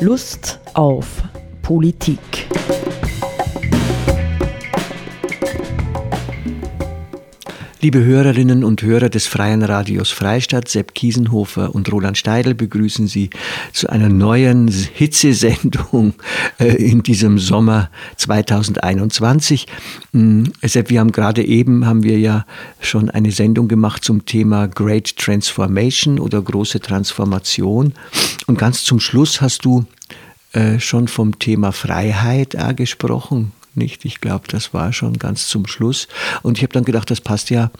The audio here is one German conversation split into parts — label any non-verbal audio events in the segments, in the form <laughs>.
Lust auf Politik. Liebe Hörerinnen und Hörer des Freien Radios Freistadt, Sepp Kiesenhofer und Roland Steidl begrüßen Sie zu einer neuen Hitzesendung äh, in diesem Sommer 2021. Mm, Sepp, wir haben gerade eben, haben wir ja schon eine Sendung gemacht zum Thema Great Transformation oder große Transformation. Und ganz zum Schluss hast du äh, schon vom Thema Freiheit gesprochen nicht. Ich glaube, das war schon ganz zum Schluss. Und ich habe dann gedacht, das passt ja,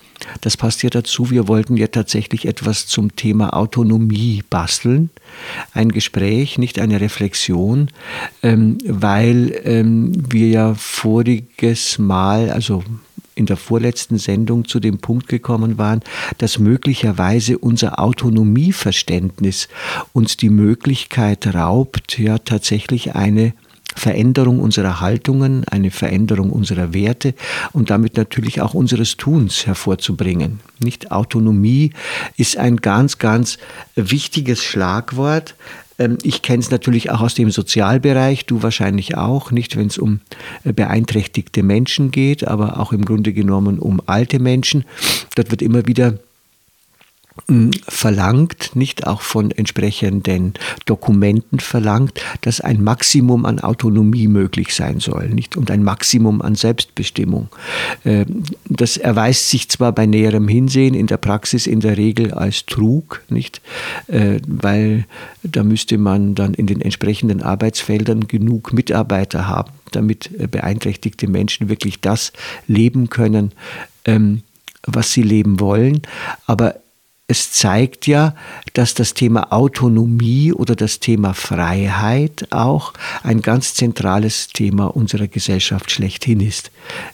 das passt ja dazu. Wir wollten ja tatsächlich etwas zum Thema Autonomie basteln. Ein Gespräch, nicht eine Reflexion, ähm, weil ähm, wir ja voriges Mal, also in der vorletzten Sendung zu dem Punkt gekommen waren, dass möglicherweise unser Autonomieverständnis uns die Möglichkeit raubt, ja tatsächlich eine Veränderung unserer Haltungen, eine Veränderung unserer Werte und damit natürlich auch unseres Tuns hervorzubringen. Nicht Autonomie ist ein ganz, ganz wichtiges Schlagwort. Ähm, ich kenne es natürlich auch aus dem Sozialbereich, du wahrscheinlich auch, nicht wenn es um äh, beeinträchtigte Menschen geht, aber auch im Grunde genommen um alte Menschen. Dort wird immer wieder verlangt, nicht auch von entsprechenden Dokumenten verlangt, dass ein Maximum an Autonomie möglich sein soll, nicht und ein Maximum an Selbstbestimmung. Ähm, das erweist sich zwar bei näherem Hinsehen in der Praxis in der Regel als Trug, nicht, äh, weil da müsste man dann in den entsprechenden Arbeitsfeldern genug Mitarbeiter haben, damit äh, beeinträchtigte Menschen wirklich das leben können, ähm, was sie leben wollen. Aber es zeigt ja, dass das Thema Autonomie oder das Thema Freiheit auch ein ganz zentrales Thema unserer Gesellschaft schlechthin ist.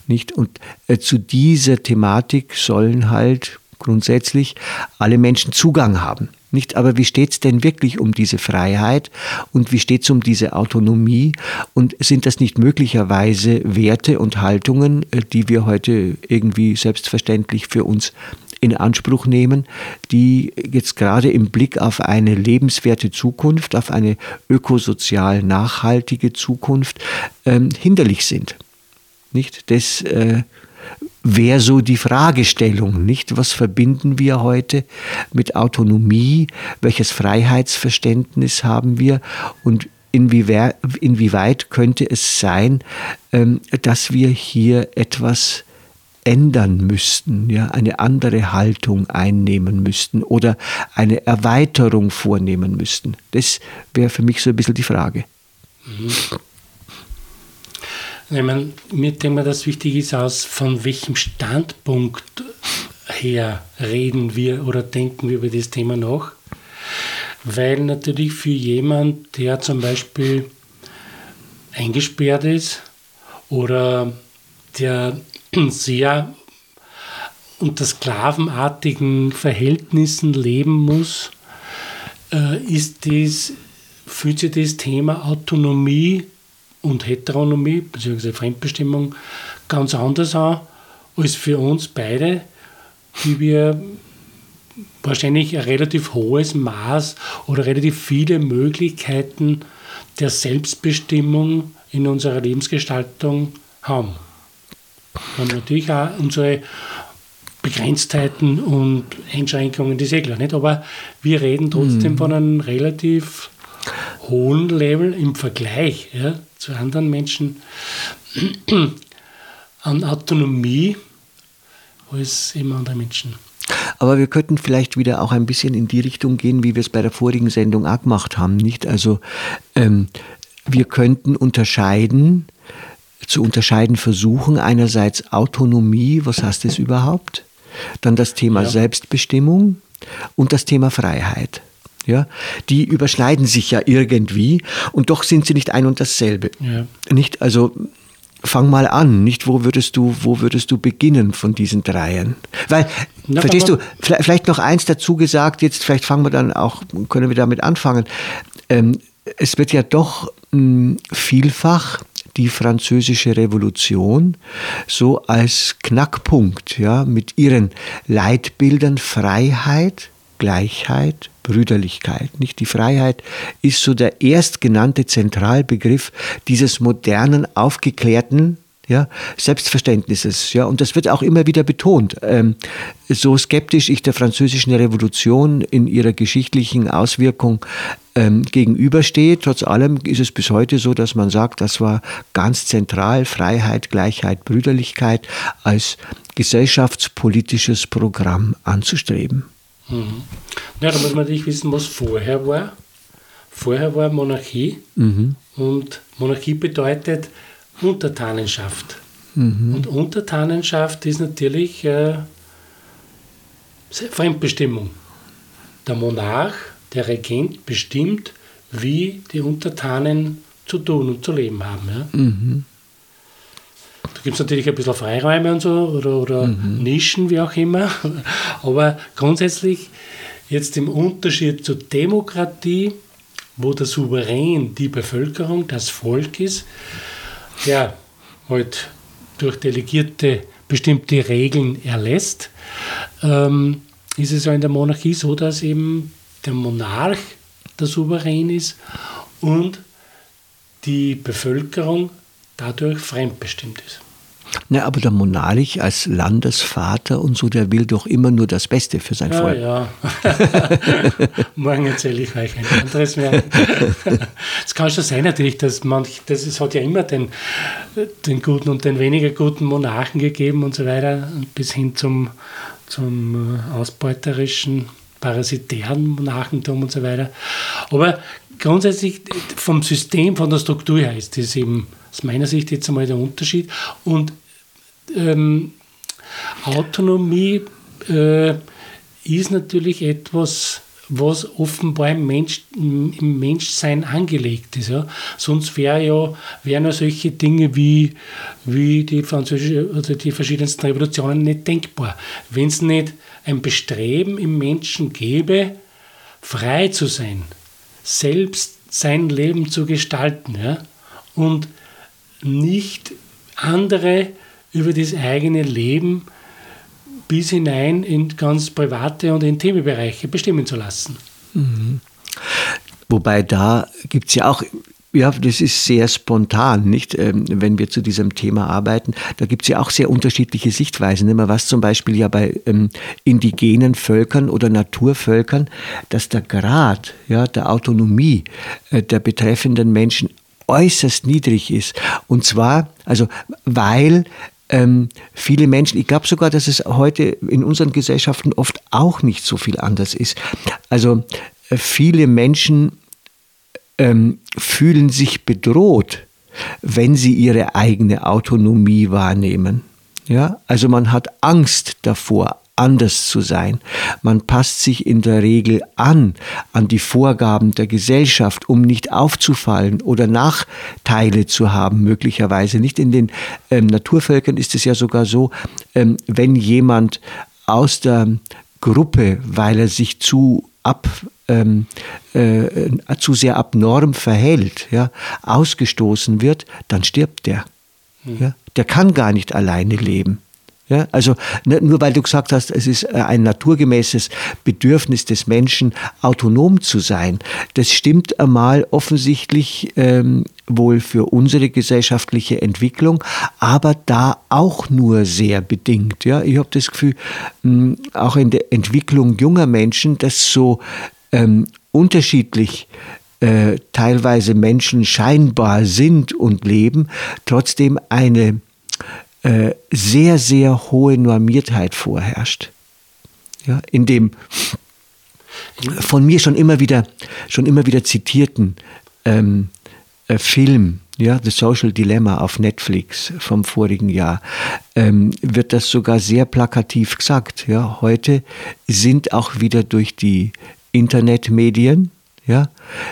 Nicht? Und äh, zu dieser Thematik sollen halt grundsätzlich alle Menschen Zugang haben. Nicht, aber wie steht es denn wirklich um diese Freiheit und wie steht es um diese Autonomie? Und sind das nicht möglicherweise Werte und Haltungen, äh, die wir heute irgendwie selbstverständlich für uns in Anspruch nehmen, die jetzt gerade im Blick auf eine lebenswerte Zukunft, auf eine ökosozial nachhaltige Zukunft ähm, hinderlich sind. Nicht? Das äh, wäre so die Fragestellung, nicht? Was verbinden wir heute mit Autonomie? Welches Freiheitsverständnis haben wir? Und inwieweit, könnte es sein, ähm, dass wir hier etwas ändern müssten, ja, eine andere Haltung einnehmen müssten oder eine Erweiterung vornehmen müssten. Das wäre für mich so ein bisschen die Frage. Mhm. Ich meine, mir denke mal, dass wichtig ist, aus von welchem Standpunkt her reden wir oder denken wir über das Thema nach. Weil natürlich für jemand, der zum Beispiel eingesperrt ist oder der sehr unter sklavenartigen Verhältnissen leben muss, äh, ist dies, fühlt sich das Thema Autonomie und Heteronomie bzw. Fremdbestimmung ganz anders an als für uns beide, die wir wahrscheinlich ein relativ hohes Maß oder relativ viele Möglichkeiten der Selbstbestimmung in unserer Lebensgestaltung haben haben natürlich auch unsere Begrenztheiten und Einschränkungen, die ist eh klar, nicht? Aber wir reden trotzdem mhm. von einem relativ hohen Level im Vergleich ja, zu anderen Menschen an Autonomie als eben andere Menschen. Aber wir könnten vielleicht wieder auch ein bisschen in die Richtung gehen, wie wir es bei der vorigen Sendung auch gemacht haben, nicht? Also ähm, wir könnten unterscheiden zu unterscheiden versuchen. Einerseits Autonomie, was heißt das überhaupt? Dann das Thema ja. Selbstbestimmung und das Thema Freiheit. Ja, die überschneiden sich ja irgendwie und doch sind sie nicht ein und dasselbe. Ja. Nicht, also fang mal an, nicht wo würdest du, wo würdest du beginnen von diesen dreien? Weil, Na, verstehst du, vielleicht noch eins dazu gesagt, jetzt vielleicht fangen wir dann auch, können wir damit anfangen. Ähm, es wird ja doch mh, hm, vielfach die französische Revolution so als Knackpunkt, ja, mit ihren Leitbildern Freiheit, Gleichheit, Brüderlichkeit. Nicht die Freiheit ist so der erstgenannte Zentralbegriff dieses modernen, aufgeklärten ja, Selbstverständnisses. Ja, und das wird auch immer wieder betont. Ähm, so skeptisch ich der französischen Revolution in ihrer geschichtlichen Auswirkung ähm, gegenüberstehe, trotz allem ist es bis heute so, dass man sagt, das war ganz zentral Freiheit, Gleichheit, Brüderlichkeit als gesellschaftspolitisches Programm anzustreben. Mhm. Ja, da muss man natürlich wissen, was vorher war. Vorher war Monarchie mhm. und Monarchie bedeutet, Untertanenschaft. Mhm. Und Untertanenschaft ist natürlich äh, Fremdbestimmung. Der Monarch, der Regent bestimmt, wie die Untertanen zu tun und zu leben haben. Ja? Mhm. Da gibt es natürlich ein bisschen Freiräume und so oder, oder mhm. Nischen, wie auch immer. <laughs> Aber grundsätzlich jetzt im Unterschied zur Demokratie, wo der Souverän die Bevölkerung, das Volk ist, der halt durch Delegierte bestimmte Regeln erlässt, ähm, ist es ja in der Monarchie so, dass eben der Monarch der Souverän ist und die Bevölkerung dadurch fremdbestimmt ist. Na, aber der Monarch als Landesvater und so, der will doch immer nur das Beste für sein ja, Volk. Ja, <laughs> Morgen erzähle ich euch ein anderes mehr. <laughs> Es kann schon sein natürlich, dass manch, das, es hat ja immer den, den guten und den weniger guten Monarchen gegeben und so weiter, bis hin zum, zum äh, ausbeuterischen, parasitären Monarchentum und so weiter. Aber grundsätzlich vom System, von der Struktur her ist das eben aus meiner Sicht jetzt einmal der Unterschied. Und ähm, Autonomie äh, ist natürlich etwas, was offenbar im, Mensch, im Menschsein angelegt ist. Ja. Sonst wär ja, wären ja solche Dinge wie, wie die, französische, oder die verschiedensten Revolutionen nicht denkbar. Wenn es nicht ein Bestreben im Menschen gäbe, frei zu sein, selbst sein Leben zu gestalten ja, und nicht andere über das eigene Leben bis hinein in ganz private und intime Bereiche bestimmen zu lassen. Mhm. Wobei da gibt es ja auch ja, das ist sehr spontan, nicht? Ähm, wenn wir zu diesem Thema arbeiten. Da gibt es ja auch sehr unterschiedliche Sichtweisen. Was zum Beispiel ja bei ähm, indigenen Völkern oder Naturvölkern, dass der Grad ja, der Autonomie äh, der betreffenden Menschen äußerst niedrig ist. Und zwar, also weil ähm, viele Menschen, ich glaube sogar, dass es heute in unseren Gesellschaften oft auch nicht so viel anders ist. Also äh, viele Menschen ähm, fühlen sich bedroht, wenn sie ihre eigene Autonomie wahrnehmen. Ja, also man hat Angst davor, anders zu sein. Man passt sich in der Regel an, an die Vorgaben der Gesellschaft, um nicht aufzufallen oder Nachteile zu haben, möglicherweise. Nicht in den ähm, Naturvölkern ist es ja sogar so, ähm, wenn jemand aus der Gruppe, weil er sich zu ab ähm, äh, zu sehr abnorm verhält, ja, ausgestoßen wird, dann stirbt der. Hm. Ja, der kann gar nicht alleine leben. Ja, also nur weil du gesagt hast, es ist äh, ein naturgemäßes Bedürfnis des Menschen, autonom zu sein, das stimmt einmal offensichtlich ähm, wohl für unsere gesellschaftliche Entwicklung, aber da auch nur sehr bedingt. Ja, ich habe das Gefühl, mh, auch in der Entwicklung junger Menschen, dass so ähm, unterschiedlich äh, teilweise Menschen scheinbar sind und leben, trotzdem eine äh, sehr, sehr hohe Normiertheit vorherrscht. Ja, in dem von mir schon immer wieder, schon immer wieder zitierten ähm, äh, Film, ja, The Social Dilemma auf Netflix vom vorigen Jahr, ähm, wird das sogar sehr plakativ gesagt. Ja, heute sind auch wieder durch die Internetmedien ja,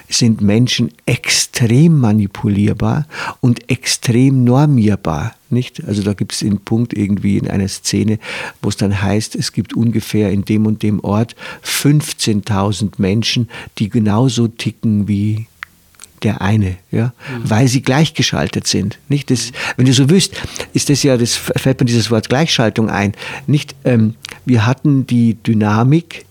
sind Menschen extrem manipulierbar und extrem normierbar. Nicht? Also da gibt es einen Punkt irgendwie in einer Szene, wo es dann heißt, es gibt ungefähr in dem und dem Ort 15.000 Menschen, die genauso ticken wie der eine, ja, mhm. weil sie gleichgeschaltet sind. Nicht das, wenn du so wüsst, ist das ja, das fällt mir dieses Wort Gleichschaltung ein. Nicht, ähm, wir hatten die Dynamik,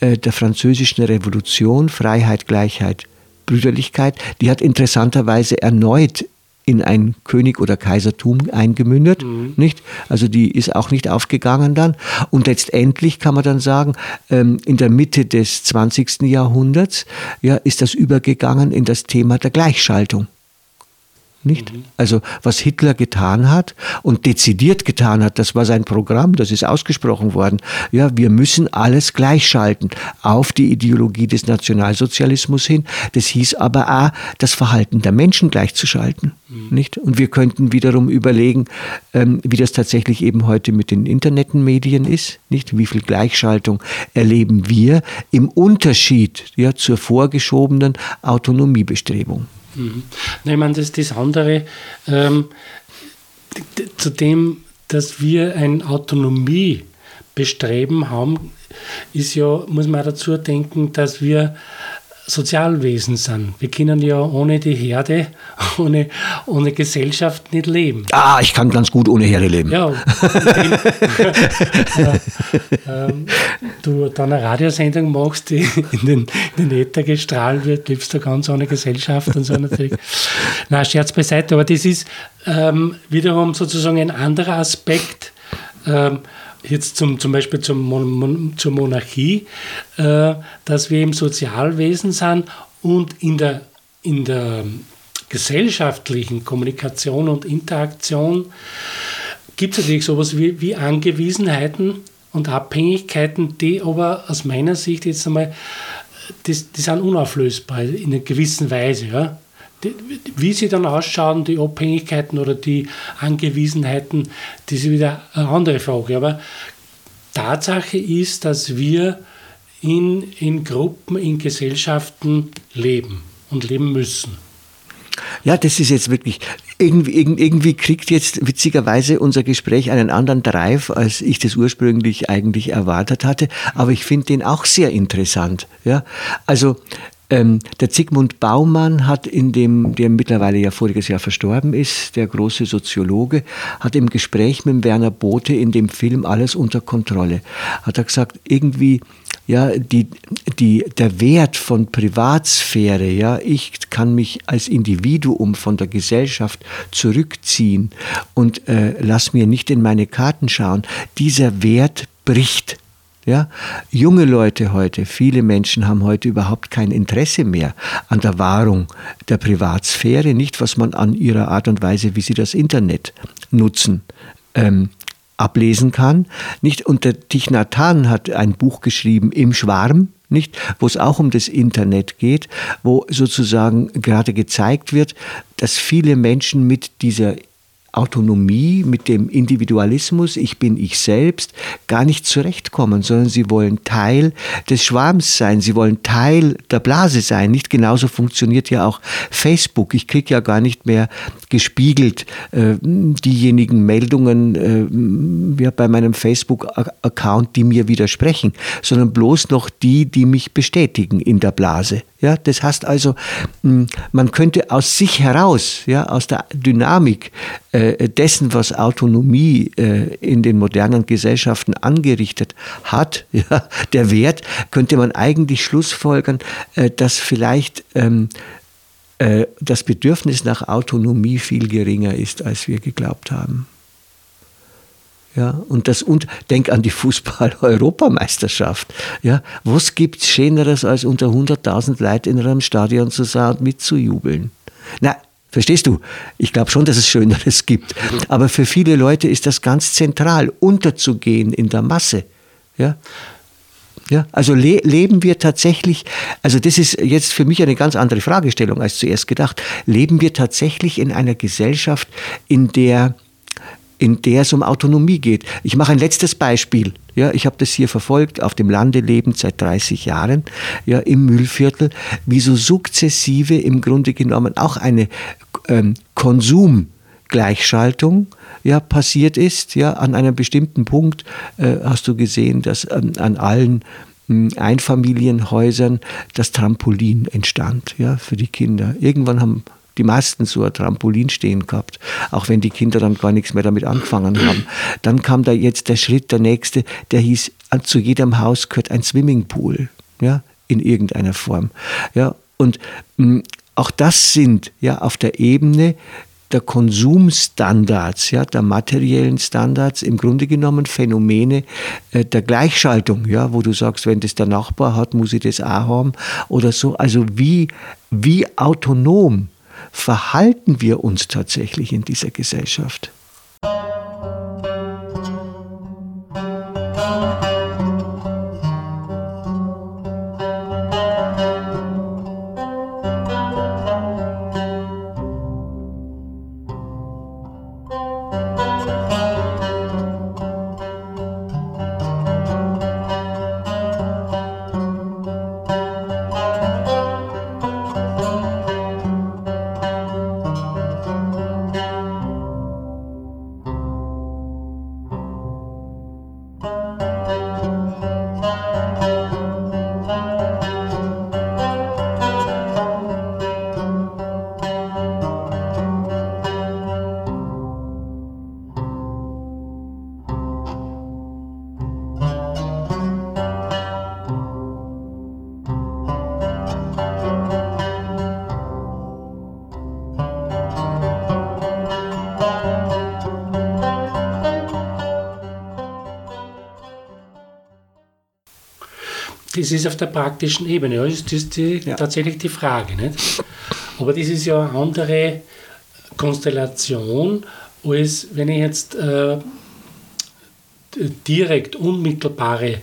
der französischen Revolution, Freiheit, Gleichheit, Brüderlichkeit, die hat interessanterweise erneut in ein König oder Kaisertum eingemündet, mhm. nicht? Also die ist auch nicht aufgegangen dann. Und letztendlich kann man dann sagen, ähm, in der Mitte des 20. Jahrhunderts ja, ist das übergegangen in das Thema der Gleichschaltung nicht? Mhm. Also was Hitler getan hat und dezidiert getan hat, das war sein Programm, das ist ausgesprochen worden. Ja, wir müssen alles gleichschalten auf die Ideologie des Nationalsozialismus hin. Das hieß aber auch, das Verhalten der Menschen gleichzuschalten, mhm. nicht? Und wir könnten wiederum überlegen, ähm, wie das tatsächlich eben heute mit den Internetmedien ist, nicht? Wie viel Gleichschaltung erleben wir im Unterschied ja, zur vorgeschobenen Autonomiebestrebung. Mhm. ich meine, das, das andere, ähm, zu dem, dass wir ein Autonomiebestreben haben, ist ja, muss man auch dazu denken, dass wir Sozialwesen sind. Wir können ja ohne die Herde, <laughs> ohne, ohne Gesellschaft nicht leben. Ah, ich kann ganz gut ohne Herde leben. Ja, dem, äh, äh, du dann eine Radiosendung machst, die in den, in den Äther gestrahlt wird, lebst du ganz ohne Gesellschaft und so natürlich. Na, Scherz beiseite, aber das ist ähm, wiederum sozusagen ein anderer Aspekt. Ähm, jetzt zum, zum Beispiel zum Mon zur Monarchie, äh, dass wir im Sozialwesen sind und in der, in der gesellschaftlichen Kommunikation und Interaktion gibt es natürlich sowas wie, wie Angewiesenheiten und Abhängigkeiten, die aber aus meiner Sicht jetzt einmal, die, die sind unauflösbar in einer gewissen Weise. Ja? Wie sie dann ausschauen, die Abhängigkeiten oder die Angewiesenheiten, das ist wieder eine andere Frage. Aber Tatsache ist, dass wir in, in Gruppen, in Gesellschaften leben und leben müssen. Ja, das ist jetzt wirklich, irgendwie, irgendwie kriegt jetzt witzigerweise unser Gespräch einen anderen Drive, als ich das ursprünglich eigentlich erwartet hatte. Aber ich finde den auch sehr interessant. Ja, also ähm, der Zygmunt Baumann hat in dem, der mittlerweile ja voriges Jahr verstorben ist, der große Soziologe, hat im Gespräch mit Werner Bothe in dem Film Alles unter Kontrolle, hat er gesagt, irgendwie, ja, die, die, der Wert von Privatsphäre, ja, ich kann mich als Individuum von der Gesellschaft zurückziehen und äh, lass mir nicht in meine Karten schauen, dieser Wert bricht ja? Junge Leute heute, viele Menschen haben heute überhaupt kein Interesse mehr an der Wahrung der Privatsphäre, nicht was man an ihrer Art und Weise, wie sie das Internet nutzen, ähm, ablesen kann. Nicht? Und der Thich Nhat Hanh hat ein Buch geschrieben, Im Schwarm, nicht, wo es auch um das Internet geht, wo sozusagen gerade gezeigt wird, dass viele Menschen mit dieser Autonomie, mit dem Individualismus, ich bin ich selbst, gar nicht zurechtkommen, sondern sie wollen Teil des Schwarms sein, sie wollen Teil der Blase sein. Nicht genauso funktioniert ja auch Facebook. Ich kriege ja gar nicht mehr gespiegelt äh, diejenigen Meldungen äh, ja, bei meinem Facebook-Account, die mir widersprechen, sondern bloß noch die, die mich bestätigen in der Blase. Ja, das heißt also, man könnte aus sich heraus, ja, aus der Dynamik dessen, was Autonomie äh, in den modernen Gesellschaften angerichtet hat, <laughs> ja, der Wert, könnte man eigentlich schlussfolgern, äh, dass vielleicht ähm, äh, das Bedürfnis nach Autonomie viel geringer ist, als wir geglaubt haben. Ja, und das und denk an die Fußball-Europameisterschaft. Ja, was gibt's Schöneres, als unter 100.000 Leuten in einem Stadion zu sein und mitzujubeln? Na, verstehst du? Ich glaube schon, dass es Schöneres gibt. Aber für viele Leute ist das ganz zentral, unterzugehen in der Masse. Ja, ja, also le leben wir tatsächlich, also das ist jetzt für mich eine ganz andere Fragestellung als zuerst gedacht, leben wir tatsächlich in einer Gesellschaft, in der in der es um Autonomie geht. Ich mache ein letztes Beispiel. Ja, ich habe das hier verfolgt, auf dem Lande lebend seit 30 Jahren, ja, im Müllviertel, wie so sukzessive im Grunde genommen auch eine ähm, Konsumgleichschaltung ja, passiert ist. Ja, an einem bestimmten Punkt äh, hast du gesehen, dass ähm, an allen hm, Einfamilienhäusern das Trampolin entstand, ja, für die Kinder. Irgendwann haben die meisten so ein Trampolin stehen gehabt, auch wenn die Kinder dann gar nichts mehr damit angefangen haben. Dann kam da jetzt der Schritt, der nächste, der hieß zu jedem Haus gehört ein Swimmingpool, ja, in irgendeiner Form. Ja, und mh, auch das sind ja auf der Ebene der Konsumstandards, ja, der materiellen Standards im Grunde genommen Phänomene äh, der Gleichschaltung, ja, wo du sagst, wenn das der Nachbar hat, muss ich das auch haben oder so. Also wie, wie autonom verhalten wir uns tatsächlich in dieser Gesellschaft? Das ist auf der praktischen Ebene. Das ist die, ja. tatsächlich die Frage. Nicht? Aber das ist ja eine andere Konstellation, als wenn ich jetzt äh, direkt unmittelbare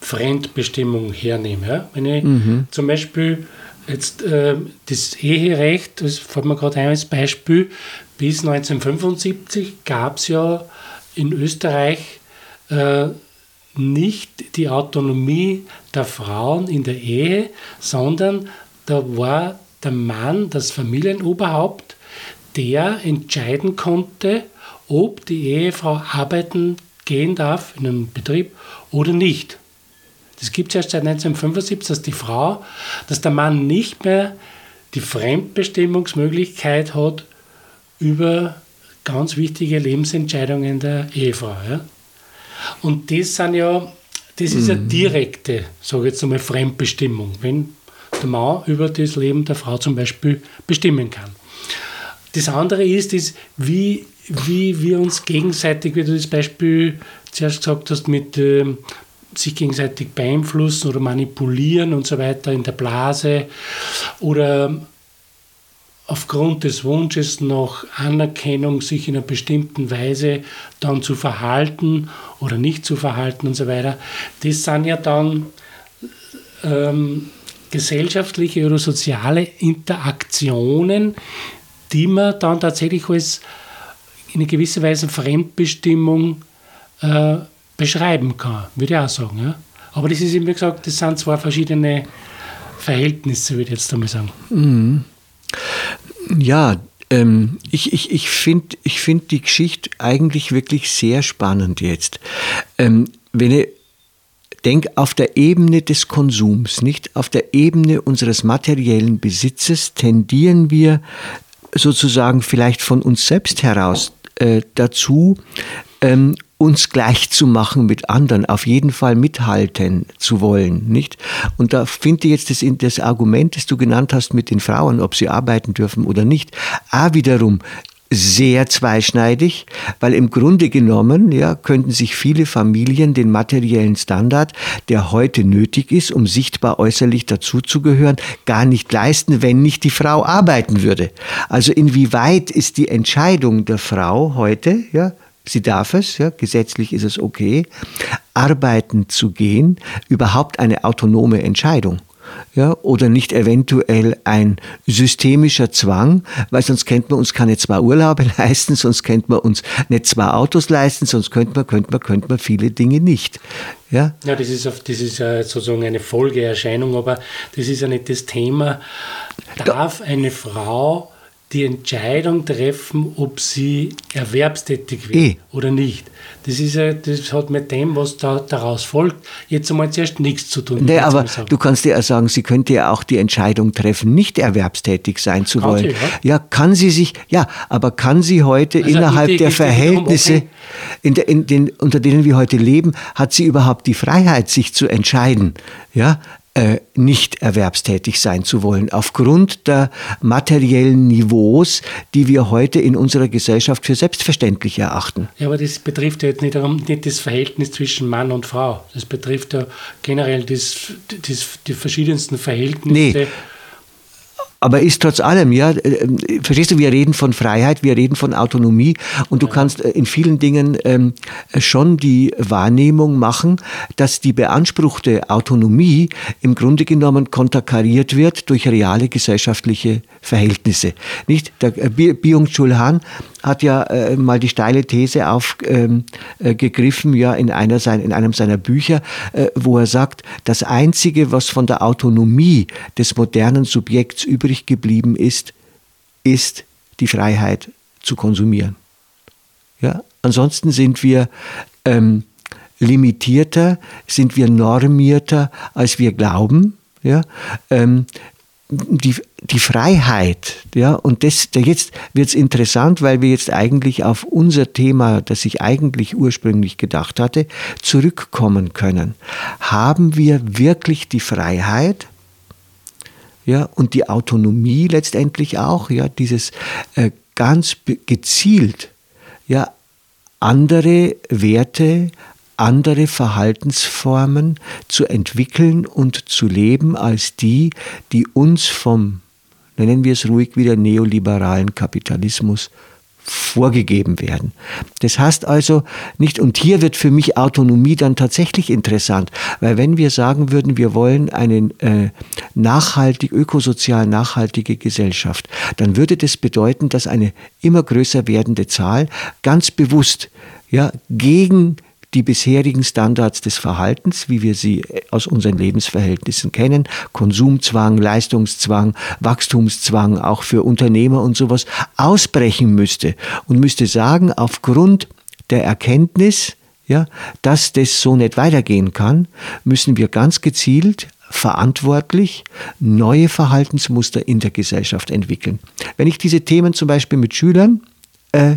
Fremdbestimmung hernehme. Ja? Wenn ich mhm. zum Beispiel jetzt äh, das Eherecht, das fällt mir gerade ein als Beispiel, bis 1975 gab es ja in Österreich äh, nicht die Autonomie der Frauen in der Ehe, sondern da war der Mann das Familienoberhaupt, der entscheiden konnte, ob die Ehefrau arbeiten gehen darf in einem Betrieb oder nicht. Das gibt es erst seit 1975, dass die Frau, dass der Mann nicht mehr die Fremdbestimmungsmöglichkeit hat über ganz wichtige Lebensentscheidungen der Ehefrau. Ja? Und das sind ja, das ist eine mhm. direkte, sage ich jetzt einmal, Fremdbestimmung, wenn der Mann über das Leben der Frau zum Beispiel bestimmen kann. Das andere ist, ist wie, wie wir uns gegenseitig, wie du das Beispiel zuerst gesagt hast, mit äh, sich gegenseitig beeinflussen oder manipulieren und so weiter in der Blase oder aufgrund des Wunsches nach Anerkennung sich in einer bestimmten Weise dann zu verhalten oder nicht zu verhalten und so weiter, das sind ja dann ähm, gesellschaftliche oder soziale Interaktionen, die man dann tatsächlich als in einer gewissen Weise Fremdbestimmung äh, beschreiben kann, würde ich auch sagen. Ja? Aber das ist, wie gesagt, das sind zwei verschiedene Verhältnisse, würde ich jetzt einmal sagen. Mhm. Ja, ähm, ich, ich, ich finde ich find die Geschichte eigentlich wirklich sehr spannend jetzt. Ähm, wenn ich denke, auf der Ebene des Konsums, nicht auf der Ebene unseres materiellen Besitzes, tendieren wir sozusagen vielleicht von uns selbst heraus äh, dazu, ähm, uns gleich zu machen mit anderen, auf jeden Fall mithalten zu wollen, nicht? Und da finde ich jetzt das, das Argument, das du genannt hast mit den Frauen, ob sie arbeiten dürfen oder nicht, auch wiederum sehr zweischneidig, weil im Grunde genommen ja, könnten sich viele Familien den materiellen Standard, der heute nötig ist, um sichtbar äußerlich dazuzugehören, gar nicht leisten, wenn nicht die Frau arbeiten würde. Also inwieweit ist die Entscheidung der Frau heute, ja, sie darf es, ja, gesetzlich ist es okay, arbeiten zu gehen, überhaupt eine autonome Entscheidung. Ja, oder nicht eventuell ein systemischer Zwang, weil sonst könnte man uns keine zwei Urlaube <laughs> leisten, sonst könnte man uns nicht zwei Autos leisten, sonst könnte man, könnte man, könnte man viele Dinge nicht. Ja, ja das, ist, das ist sozusagen eine Folgeerscheinung, aber das ist ja nicht das Thema. Darf eine Frau die Entscheidung treffen, ob sie erwerbstätig wird Eh. oder nicht. Das, ist ja, das hat mit dem, was da, daraus folgt, jetzt einmal zuerst nichts zu tun. Nee, aber du kannst ja sagen, sie könnte ja auch die Entscheidung treffen, nicht erwerbstätig sein zu Kann wollen. sie, ja. ja, kann sie sich, ja, aber kann sie heute Also innerhalb die- der Verhältnisse, okay. in der, in den, unter denen wir heute leben, hat sie überhaupt die Freiheit, sich zu entscheiden, ja, äh, nicht erwerbstätig sein zu wollen, aufgrund der materiellen Niveaus, die wir heute in unserer Gesellschaft für selbstverständlich erachten. Ja, aber das betrifft ja jetzt nicht, nicht das Verhältnis zwischen Mann und Frau. Das betrifft ja generell das, das, die verschiedensten Verhältnisse. Nee. Aber ist trotz allem, ja, äh, äh, verstehst du, wir reden von Freiheit, wir reden von Autonomie und du kannst äh, in vielen Dingen ähm, äh, schon die Wahrnehmung machen, dass die beanspruchte Autonomie im Grunde genommen konterkariert wird durch reale gesellschaftliche Verhältnisse. Nicht? Der Byung-Chul Han hat ja äh, mal die steile These aufgegriffen, äh, gegriffen, ja, in, einer sein, in einem seiner Bücher, äh, wo er sagt, das Einzige, was von der Autonomie des modernen Subjekts übrig geblieben ist, ist die Freiheit zu konsumieren. Ja? Ansonsten sind wir ähm, limitierter, sind wir normierter, als wir glauben. Ja? Ähm, die, die Freiheit, ja, und das, da jetzt wird es interessant, weil wir jetzt eigentlich auf unser Thema, das ich eigentlich ursprünglich gedacht hatte, zurückkommen können. Haben wir wirklich die Freiheit, ja, und die Autonomie letztendlich auch, ja, dieses äh, ganz gezielt, ja, andere Werte, andere Verhaltensformen zu entwickeln und zu leben als die, die uns vom, nennen wir es ruhig wieder, neoliberalen Kapitalismus vorgegeben werden. Das heißt also nicht, und hier wird für mich Autonomie dann tatsächlich interessant, weil wenn wir sagen würden, wir wollen eine äh, nachhaltig, ökosozial nachhaltige Gesellschaft, dann würde das bedeuten, dass eine immer größer werdende Zahl ganz bewusst ja, gegen die bisherigen Standards des Verhaltens, wie wir sie aus unseren Lebensverhältnissen kennen, Konsumzwang, Leistungszwang, Wachstumszwang, auch für Unternehmer und sowas, ausbrechen müsste und müsste sagen, aufgrund der Erkenntnis, ja, dass das so nicht weitergehen kann, müssen wir ganz gezielt verantwortlich neue Verhaltensmuster in der Gesellschaft entwickeln. Wenn ich diese Themen zum Beispiel mit Schülern äh,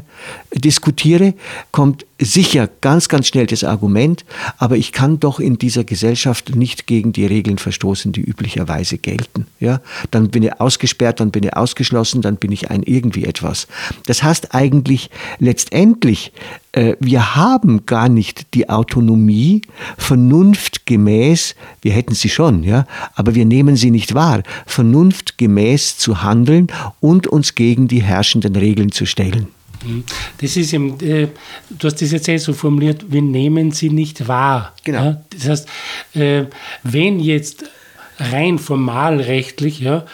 diskutiere, kommt sicher ganz, ganz schnell das Argument, aber ich kann doch in dieser Gesellschaft nicht gegen die Regeln verstoßen, die üblicherweise gelten. Ja? Dann bin ich ausgesperrt, dann bin ich ausgeschlossen, dann bin ich ein irgendwie etwas. Das heißt eigentlich letztendlich, äh, wir haben gar nicht die Autonomie, vernunftgemäß, wir hätten sie schon, ja, aber wir nehmen sie nicht wahr, vernunftgemäß zu handeln und uns gegen die herrschenden Regeln zu stellen. Das ist eben, äh, du hast das jetzt eh so formuliert, wir nehmen sie nicht wahr. Genau. Ja? Das heißt, äh, wenn jetzt rein formalrechtlich ja,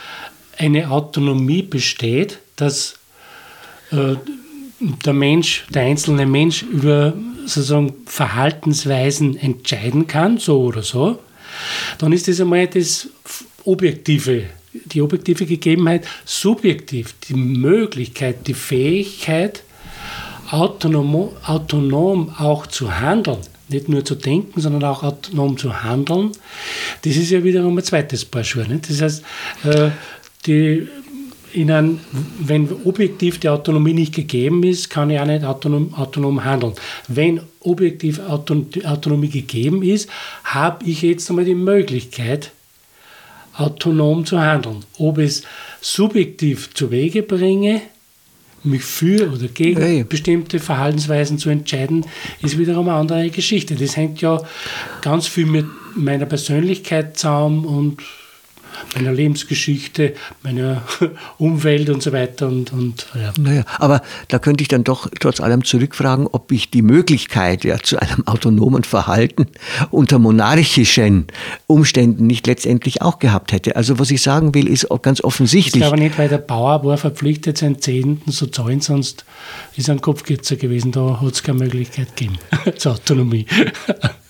eine Autonomie besteht, dass äh, der Mensch, der einzelne Mensch über sozusagen Verhaltensweisen entscheiden kann, so oder so, dann ist das einmal das objektive, die objektive Gegebenheit, subjektiv die Möglichkeit, die Fähigkeit, autonom, autonom auch zu handeln, nicht nur zu denken, sondern auch autonom zu handeln, das ist ja wiederum ein zweites Paar Schuhe. Nicht? Das heißt, äh, die, in ein, wenn objektiv die Autonomie nicht gegeben ist, kann ich auch nicht autonom, autonom handeln. Wenn objektiv Auton, Autonomie gegeben ist, habe ich jetzt einmal die Möglichkeit, autonom zu handeln. Ob es subjektiv zu Wege bringe, mich für oder gegen ja. bestimmte Verhaltensweisen zu entscheiden, ist wiederum eine andere Geschichte. Das hängt ja ganz viel mit meiner Persönlichkeit zusammen und meiner Lebensgeschichte, meiner <laughs> Umwelt und so weiter. Und, und ja. Naja, aber da könnte ich dann doch trotz allem zurückfragen, ob ich die Möglichkeit ja, zu einem <laughs> autonomen Verhalten unter monarchischen Umständen nicht letztendlich auch gehabt hätte. Also was ich sagen will, ist auch ganz Ich offensichtlich. glaube nicht, weil der Bauer war verpflichtet, seinen Zehnten zu zahlen, sonst ist er ein Kopfkitzer gewesen. Da hat es keine Möglichkeit gegeben <laughs> zur Autonomie.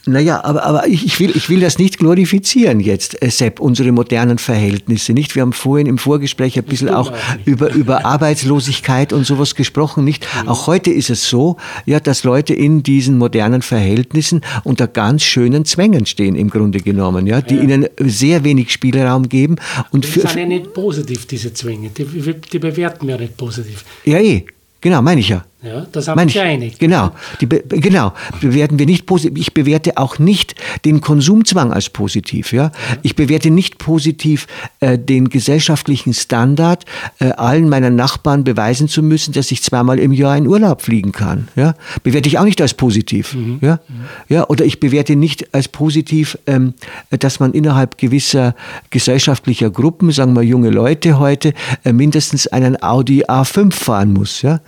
Naja, aber, aber ich, will, ich will das nicht glorifizieren jetzt, äh, Sepp, unsere modernen Verhältnisse. Nicht? Wir haben vorhin im Vorgespräch ein bisschen auch über, über Arbeitslosigkeit und sowas gesprochen. Nicht? Mhm. Auch heute ist es so, ja, dass Leute in diesen modernen Verhältnissen unter ganz schönen Zwängen stehen, im Grunde genommen, ja, die ja. ihnen sehr wenig Spielraum geben. Und die sind ja nicht positiv, diese Zwänge. Die, die bewerten wir nicht positiv. Ja, eh. Genau, meine ich ja. Ja, das haben wir einig. Genau, die, genau. Bewerten wir nicht positiv. Ich bewerte auch nicht den Konsumzwang als positiv. Ja? ja. Ich bewerte nicht positiv äh, den gesellschaftlichen Standard, äh, allen meinen Nachbarn beweisen zu müssen, dass ich zweimal im Jahr in Urlaub fliegen kann. Ja? Bewerte ich auch nicht als positiv. Mhm. Ja? Mhm. Ja? Oder ich bewerte nicht als positiv, ähm, dass man innerhalb gewisser gesellschaftlicher Gruppen, sagen wir junge Leute heute, äh, mindestens einen Audi A5 fahren muss. Ja?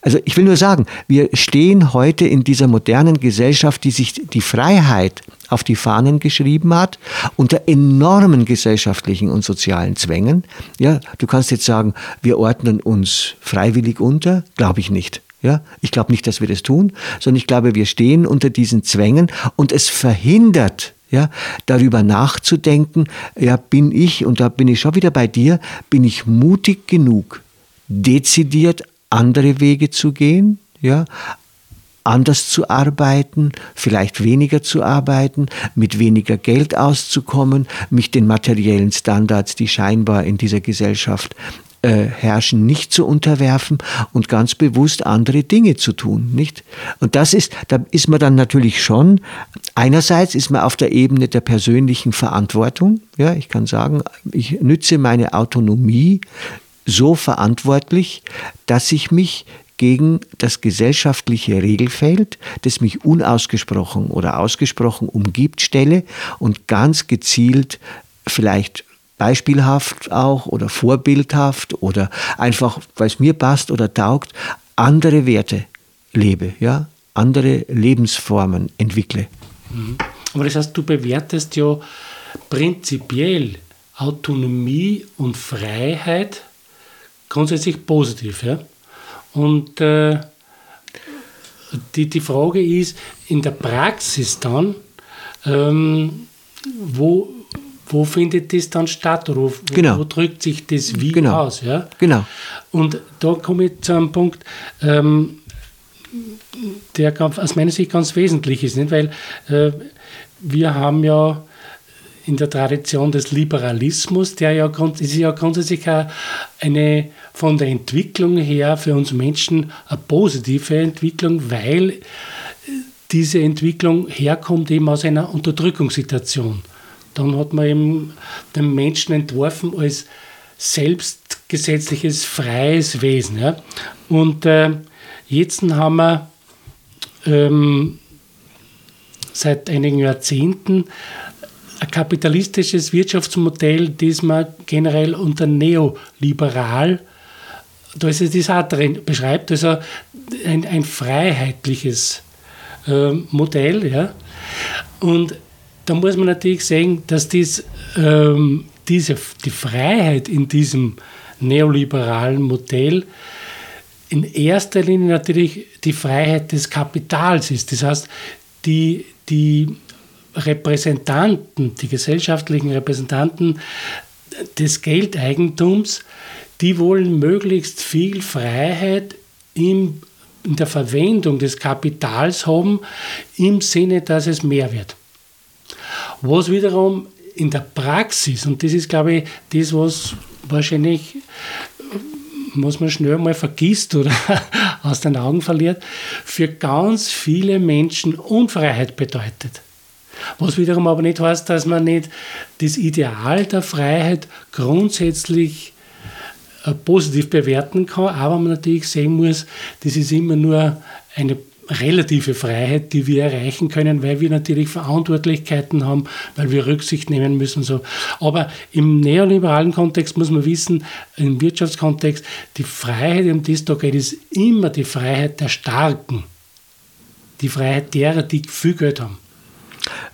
Also ich will will nur sagen, wir stehen heute in dieser modernen Gesellschaft, die sich die Freiheit auf die Fahnen geschrieben hat, unter enormen gesellschaftlichen und sozialen Zwängen. Ja, du kannst jetzt sagen, wir ordnen uns freiwillig unter, glaube ich nicht. Ja, ich glaube nicht, dass wir das tun, sondern ich glaube, wir stehen unter diesen Zwängen und es verhindert ja, darüber nachzudenken, ja, bin ich, und da bin ich schon wieder bei dir, bin ich mutig genug, dezidiert andere Wege zu gehen, ja, anders zu arbeiten, vielleicht weniger zu arbeiten, mit weniger Geld auszukommen, mich den materiellen Standards, die scheinbar in dieser Gesellschaft äh, herrschen, nicht zu unterwerfen und ganz bewusst andere Dinge zu tun, nicht? Und das ist, da ist man dann natürlich schon, einerseits ist man auf der Ebene der persönlichen Verantwortung, ja, ich kann sagen, ich nütze meine Autonomie so verantwortlich, dass ich mich gegen das gesellschaftliche Regelfeld, das mich unausgesprochen oder ausgesprochen umgibt, stelle und ganz gezielt vielleicht beispielhaft auch oder vorbildhaft oder einfach, weil es mir passt oder taugt, andere Werte lebe, ja, andere Lebensformen entwickle. Mhm. Aber das heißt, du bewertest ja prinzipiell Autonomie und Freiheit grundsätzlich positiv. Ja? Und äh, die, die Frage ist in der Praxis dann, ähm, wo, wo findet das dann statt oder wo, genau. wo drückt sich das wie genau. aus? Ja? Genau. Und da komme ich zu einem Punkt, ähm, der aus meiner Sicht ganz wesentlich ist, nicht? weil äh, wir haben ja in der Tradition des Liberalismus, der ja, ist ja grundsätzlich eine von der Entwicklung her für uns Menschen eine positive Entwicklung, weil diese Entwicklung herkommt eben aus einer Unterdrückungssituation. Dann hat man eben den Menschen entworfen als selbstgesetzliches, freies Wesen. Ja. Und äh, jetzt haben wir ähm, seit einigen Jahrzehnten ein kapitalistisches Wirtschaftsmodell, das man generell unter neoliberal, da ist es das auch beschreibt, also ein, ein freiheitliches äh, Modell. Ja? Und da muss man natürlich sehen, dass dies, ähm, diese, die Freiheit in diesem neoliberalen Modell in erster Linie natürlich die Freiheit des Kapitals ist. Das heißt, die, die Repräsentanten, die gesellschaftlichen Repräsentanten des Geldeigentums, die wollen möglichst viel Freiheit im, in der Verwendung des Kapitals haben, im Sinne, dass es mehr wird. Was wiederum in der Praxis, und das ist, glaube ich, das, was wahrscheinlich was man schnell mal vergisst oder <laughs> aus den Augen verliert, für ganz viele Menschen Unfreiheit bedeutet. Was wiederum aber nicht heißt, dass man nicht das Ideal der Freiheit grundsätzlich äh, positiv bewerten kann, aber man natürlich sehen muss, das ist immer nur eine relative Freiheit, die wir erreichen können, weil wir natürlich Verantwortlichkeiten haben, weil wir Rücksicht nehmen müssen. So. Aber im neoliberalen Kontext muss man wissen, im Wirtschaftskontext, die Freiheit, um die es da geht, ist immer die Freiheit der Starken. Die Freiheit derer, die viel Geld haben.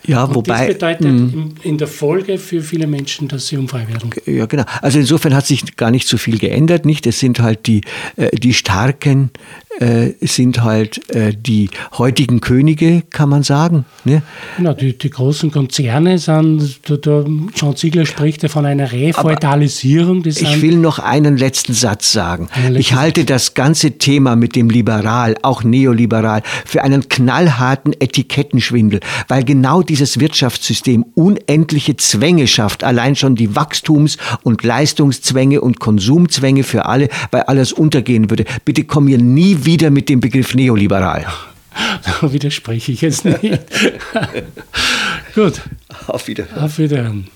Ja, Und wobei. Das bedeutet hm. in der Folge für viele Menschen, dass sie unfrei werden. Ja, genau. Also insofern hat sich gar nicht so viel geändert, nicht? Es sind halt die, äh, die starken äh, sind halt äh, die heutigen Könige, kann man sagen. Ne? Genau, die, die großen Konzerne sind, der, der John Ziegler spricht ja von einer Refeudalisierung. ich will noch einen letzten Satz sagen. Letzten ich halte das ganze Thema mit dem Liberal, auch neoliberal, für einen knallharten Etikettenschwindel, weil genau dieses Wirtschaftssystem unendliche Zwänge schafft, allein schon die Wachstums- und Leistungszwänge und Konsumzwänge für alle, weil alles untergehen würde. Bitte komm mir nie wieder mit dem Begriff neoliberal. <laughs> Da widerspreche ich jetzt nicht. <laughs> Gut. Auf Wiederhören. Auf Wiederhören.